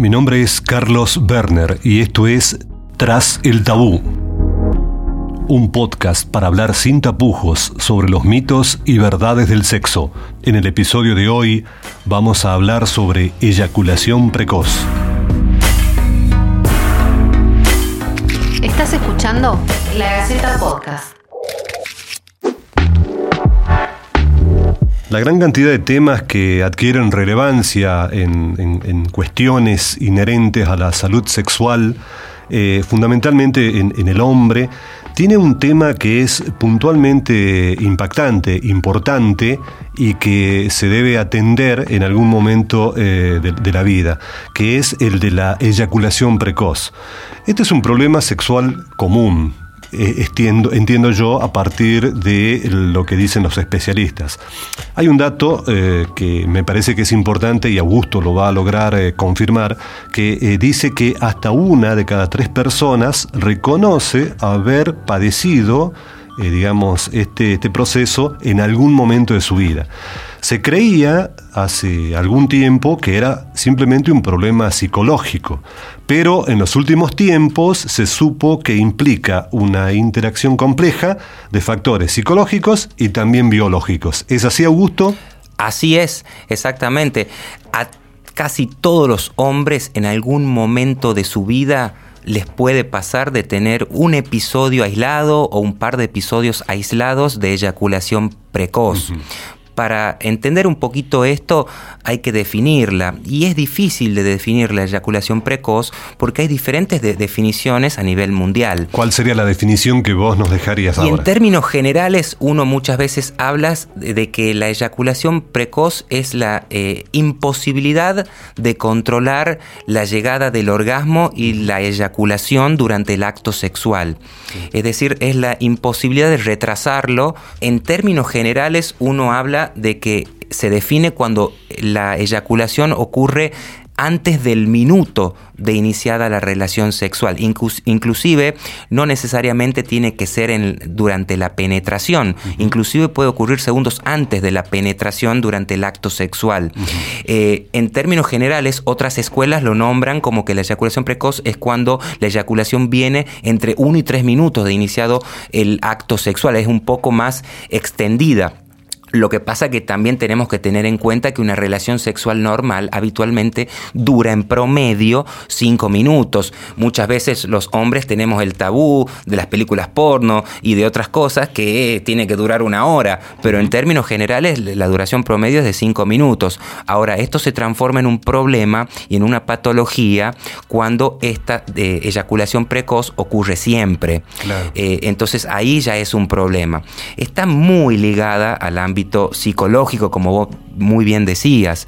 Mi nombre es Carlos Werner y esto es Tras el Tabú, un podcast para hablar sin tapujos sobre los mitos y verdades del sexo. En el episodio de hoy vamos a hablar sobre eyaculación precoz. Estás escuchando La Gaceta Podcast. La gran cantidad de temas que adquieren relevancia en, cuestiones inherentes a la salud sexual, eh, fundamentalmente en, el hombre, tiene un tema que es puntualmente impactante, importante y que se debe atender en algún momento eh, de, la vida, que es el de la eyaculación precoz. Este es un problema sexual común, eh, entiendo, yo a partir de lo que dicen los especialistas. Hay un dato eh, que me parece que es importante y Augusto lo va a lograr eh, confirmar, que dice que hasta una de cada tres personas reconoce haber padecido, digamos, este, este proceso en algún momento de su vida. Se creía hace algún tiempo que era simplemente un problema psicológico, pero en los últimos tiempos se supo que implica una interacción compleja de factores psicológicos y también biológicos. ¿Es así, Augusto? Así es, exactamente. A casi todos los hombres en algún momento de su vida les puede pasar de tener un episodio aislado o un par de episodios aislados de eyaculación precoz para entender un poquito esto hay que definirla y es difícil de definir la eyaculación precoz porque hay diferentes definiciones a nivel mundial. ¿Cuál sería la definición que vos nos dejarías y ahora? En términos generales, uno muchas veces habla de que la eyaculación precoz es la eh, imposibilidad de controlar la llegada del orgasmo y la eyaculación durante el acto sexual. Es decir, es la imposibilidad de retrasarlo. En términos generales, uno habla de que se define cuando la eyaculación ocurre antes del minuto de iniciada la relación sexual. inclusive no necesariamente tiene que ser en, durante la penetración. Inclusive puede ocurrir segundos antes de la penetración durante el acto sexual. Eh, en términos generales, otras escuelas lo nombran como que la eyaculación precoz es cuando la eyaculación viene entre uno y tres minutos de iniciado el acto sexual. Es un poco más extendida. Lo que pasa que también tenemos que tener en cuenta que una relación sexual normal habitualmente dura en promedio cinco minutos. Muchas veces los hombres tenemos el tabú de las películas porno y de otras cosas que tiene que durar una hora, pero en términos generales la duración promedio es de cinco minutos. Ahora, esto se transforma en un problema y en una patología cuando esta eh, eyaculación precoz ocurre siempre. Eh, entonces ahí ya es un problema. Está muy ligada al ámbito psicológico, como vos muy bien decías,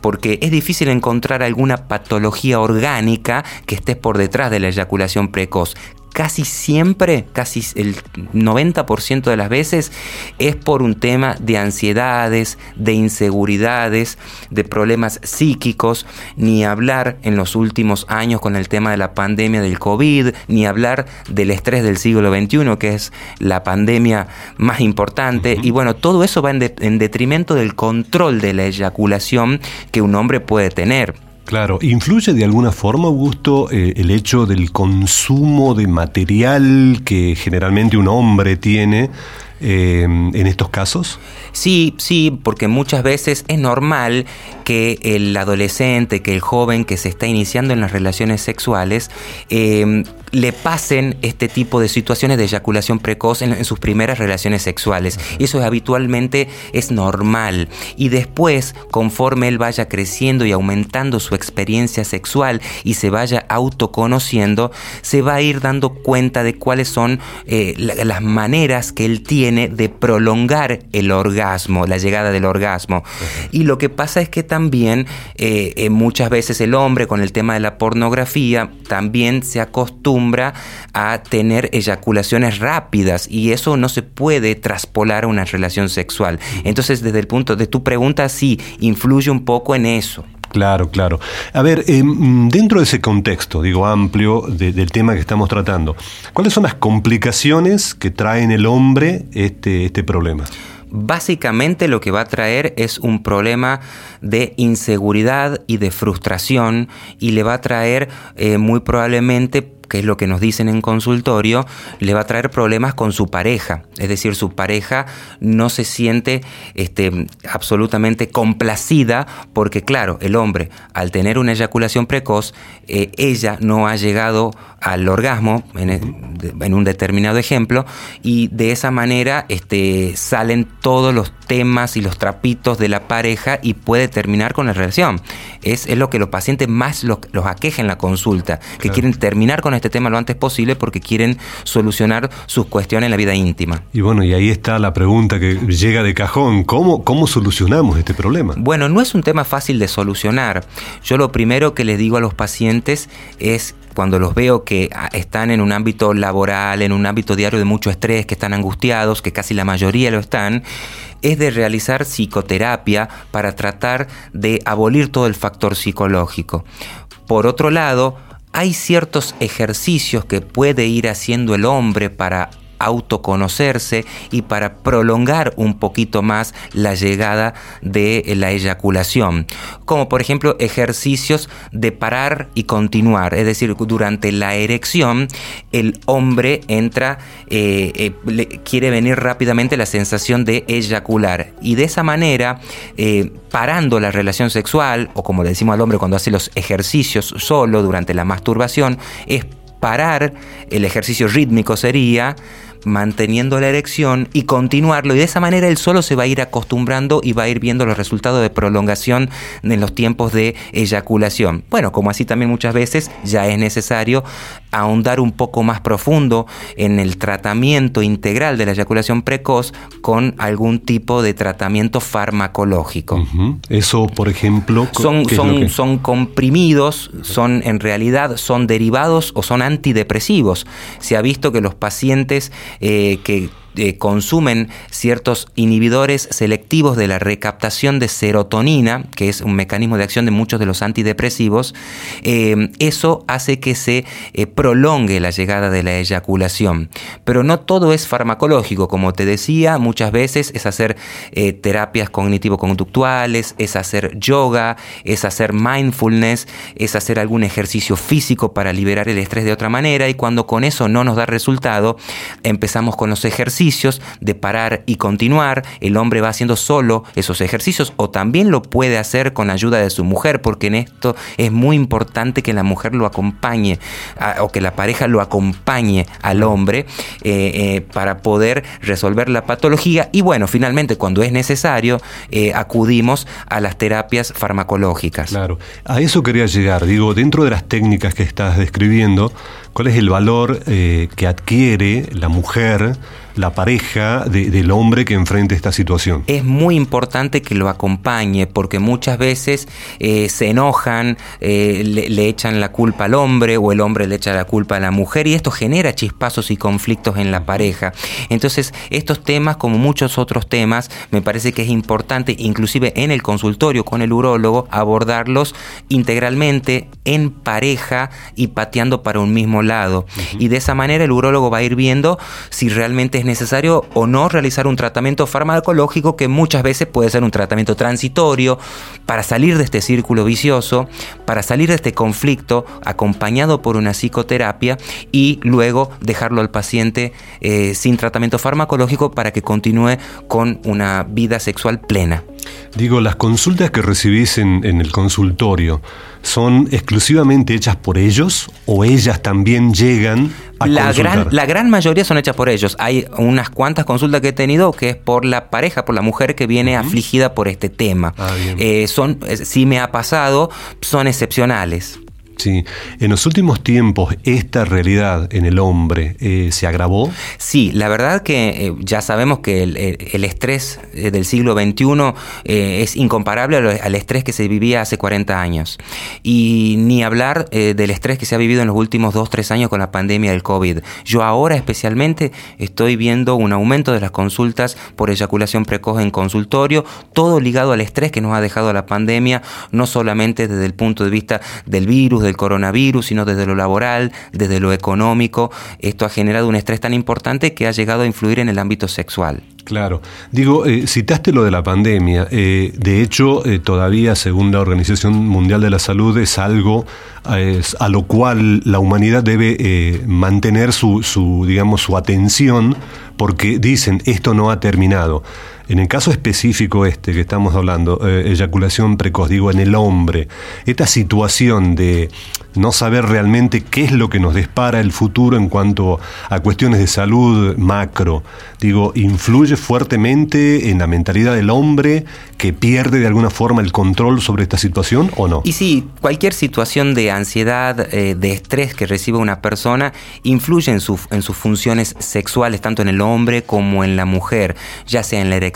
porque es difícil encontrar alguna patología orgánica que esté por detrás de la eyaculación precoz casi siempre, casi el 90% de las veces, es por un tema de ansiedades, de inseguridades, de problemas psíquicos, ni hablar en los últimos años con el tema de la pandemia del COVID, ni hablar del estrés del siglo XXI, que es la pandemia más importante. Y bueno, todo eso va en, en detrimento del control de la eyaculación que un hombre puede tener. Claro, ¿influye de alguna forma, Augusto, eh, el hecho del consumo de material que generalmente un hombre tiene eh, en estos casos? Sí, sí, porque muchas veces es normal que el adolescente, que el joven que se está iniciando en las relaciones sexuales, eh, le pasen este tipo de situaciones de eyaculación precoz en, sus primeras relaciones sexuales. Y eso habitualmente es normal. Y después, conforme él vaya creciendo y aumentando su experiencia sexual y se vaya autoconociendo, se va a ir dando cuenta de cuáles son eh, las maneras que él tiene de prolongar el orgasmo, la llegada del orgasmo. Y lo que pasa es que también eh, eh, muchas veces el hombre con el tema de la pornografía también se acostumbra a tener eyaculaciones rápidas y eso no se puede traspolar a una relación sexual. Entonces, desde el punto de tu pregunta, sí, influye un poco en eso. Claro, claro. A ver, em, dentro de ese contexto, digo, amplio del tema que estamos tratando, ¿cuáles son las complicaciones que trae en el hombre este, este problema? básicamente lo que va a traer es un problema de inseguridad y de frustración y le va a traer eh, muy probablemente que es lo que nos dicen en consultorio, le va a traer problemas con su pareja. Es decir, su pareja no se siente este, absolutamente complacida porque, claro, el hombre, al tener una eyaculación precoz, eh, ella no ha llegado al orgasmo, en, un determinado ejemplo, y de esa manera este, salen todos los temas y los trapitos de la pareja y puede terminar con la relación. Es, es lo que los pacientes más los, los aqueja en la consulta, que quieren terminar con este tema lo antes posible porque quieren solucionar sus cuestiones en la vida íntima. Y bueno, y ahí está la pregunta que llega de cajón, ¿cómo, cómo solucionamos este problema? Bueno, no es un tema fácil de solucionar. Yo lo primero que les digo a los pacientes es cuando los veo que ah, están en un ámbito laboral, en un ámbito diario de mucho estrés, que están angustiados, que casi la mayoría lo están, es de realizar psicoterapia para tratar de abolir todo el factor psicológico. Por otro lado, hay ciertos ejercicios que puede ir haciendo el hombre para autoconocerse y para prolongar un poquito más la llegada de la eyaculación. Como por ejemplo ejercicios de parar y continuar. Es decir, durante la erección el hombre entra, eh, eh, quiere venir rápidamente la sensación de eyacular. Y de esa manera, eh, parando la relación sexual, o como le decimos al hombre cuando hace los ejercicios solo durante la masturbación, es parar, el ejercicio rítmico sería manteniendo la erección y continuarlo. Y de esa manera él solo se va a ir acostumbrando y va a ir viendo los resultados de prolongación en los tiempos de eyaculación. Bueno, como así también muchas veces ya es necesario ahondar un poco más profundo en el tratamiento integral de la eyaculación precoz con algún tipo de tratamiento farmacológico. Eso, por ejemplo, son, son, son comprimidos, son en realidad son derivados o son antidepresivos. Se ha visto que los pacientes eh, que eh, consumen ciertos inhibidores selectivos de la recaptación de serotonina, que es un mecanismo de acción de muchos de los antidepresivos, eh, eso hace que se eh, prolongue la llegada de la eyaculación. Pero no todo es farmacológico, como te decía, muchas veces es hacer terapias cognitivo-conductuales, es hacer yoga, es hacer mindfulness, es hacer algún ejercicio físico para liberar el estrés de otra manera y cuando con eso no nos da resultado, empezamos con los ejercicios de parar y continuar, el hombre va haciendo solo esos ejercicios o también lo puede hacer con ayuda de su mujer, porque en esto es muy importante que la mujer lo acompañe o que la pareja lo acompañe al hombre eh, eh, para poder resolver la patología. Y bueno, finalmente cuando es necesario eh, acudimos a las terapias farmacológicas. Claro, a eso quería llegar, digo, dentro de las técnicas que estás describiendo, ¿cuál es el valor que adquiere la mujer la pareja del hombre que enfrente esta situación. Es muy importante que lo acompañe porque muchas veces eh, se enojan, eh, le, echan la culpa al hombre o el hombre le echa la culpa a la mujer y esto genera chispazos y conflictos en la pareja. Entonces estos temas como muchos otros temas me parece que es importante inclusive en el consultorio con el urólogo abordarlos integralmente en pareja y pateando para un mismo lado. Y de esa manera el urólogo va a ir viendo si realmente es necesario o no realizar un tratamiento farmacológico que muchas veces puede ser un tratamiento transitorio para salir de este círculo vicioso, para salir de este conflicto acompañado por una psicoterapia y luego dejarlo al paciente eh, sin tratamiento farmacológico para que continúe con una vida sexual plena. Digo, las consultas que recibís en, el consultorio, ¿son exclusivamente hechas por ellos o ellas también llegan a la gran, la gran mayoría son hechas por ellos. Hay unas cuantas consultas que he tenido que es por la pareja, por la mujer que viene afligida por este tema. Ah, eh, son, sí me ha pasado, son excepcionales. Sí, en los últimos tiempos esta realidad en el hombre eh, se agravó. Sí, la verdad que eh, ya sabemos que el, estrés eh, del siglo XXI es incomparable al, estrés que se vivía hace 40 años. Y ni hablar del estrés que se ha vivido en los últimos 2, 3 años con la pandemia del COVID. Yo ahora especialmente estoy viendo un aumento de las consultas por eyaculación precoz en consultorio, todo ligado al estrés que nos ha dejado la pandemia, no solamente desde el punto de vista del virus, del coronavirus, sino desde lo laboral, desde lo económico. Esto ha generado un estrés tan importante que ha llegado a influir en el ámbito sexual. Claro. Digo, eh, citaste lo de la pandemia. Eh, de hecho, eh, todavía, según la Organización Mundial de la Salud, es algo a lo cual la humanidad debe mantener su, su, digamos, su atención, porque dicen, esto no ha terminado. En el caso específico este que estamos hablando, eyaculación precoz, digo, en el hombre, esta situación de no saber realmente qué es lo que nos dispara el futuro en cuanto a cuestiones de salud macro, digo, influye fuertemente en la mentalidad del hombre que pierde de alguna forma el control sobre esta situación o no? Y sí, cualquier situación de ansiedad, eh, de estrés que recibe una persona influye en, en sus funciones sexuales, tanto en el hombre como en la mujer, ya sea en la erección,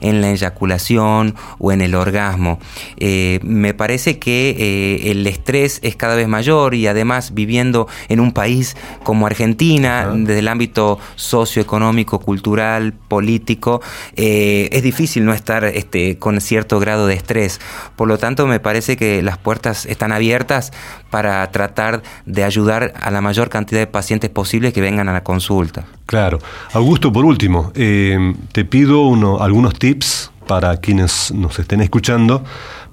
en la eyaculación o en el orgasmo. Eh, me parece que eh, el estrés es cada vez mayor y además viviendo en un país como Argentina, desde el ámbito socioeconómico, cultural, político, es difícil no estar este, con cierto grado de estrés. Por lo tanto, me parece que las puertas están abiertas para tratar de ayudar a la mayor cantidad de pacientes posibles que vengan a la consulta. Claro. Augusto, por último, eh, te pido uno, algunos tips para quienes nos estén escuchando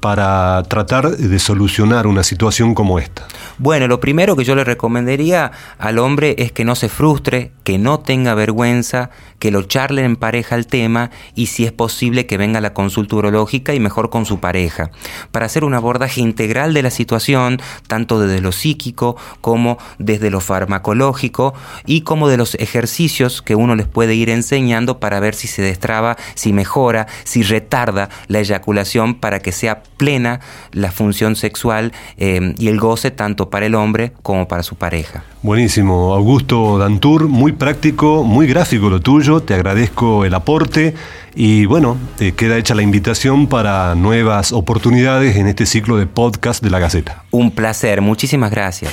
para tratar de solucionar una situación como esta? Bueno, lo primero que yo le recomendaría al hombre es que no se frustre, que no tenga vergüenza, que lo charle en pareja el tema y si es posible que venga a la consulta urológica y mejor con su pareja, para hacer un abordaje integral de la situación, tanto desde lo psíquico como desde lo farmacológico y como de los ejercicios que uno les puede ir enseñando para ver si se destraba, si mejora, si retarda la eyaculación para que sea plena la función sexual eh, y el goce tanto para el hombre como para su pareja. Buenísimo, Augusto Dantur, muy práctico, muy gráfico lo tuyo, te agradezco el aporte y bueno, te queda hecha la invitación para nuevas oportunidades en este ciclo de podcast de la Gaceta. Un placer, muchísimas gracias.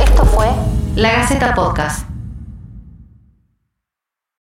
Esto fue La Gaceta Podcast.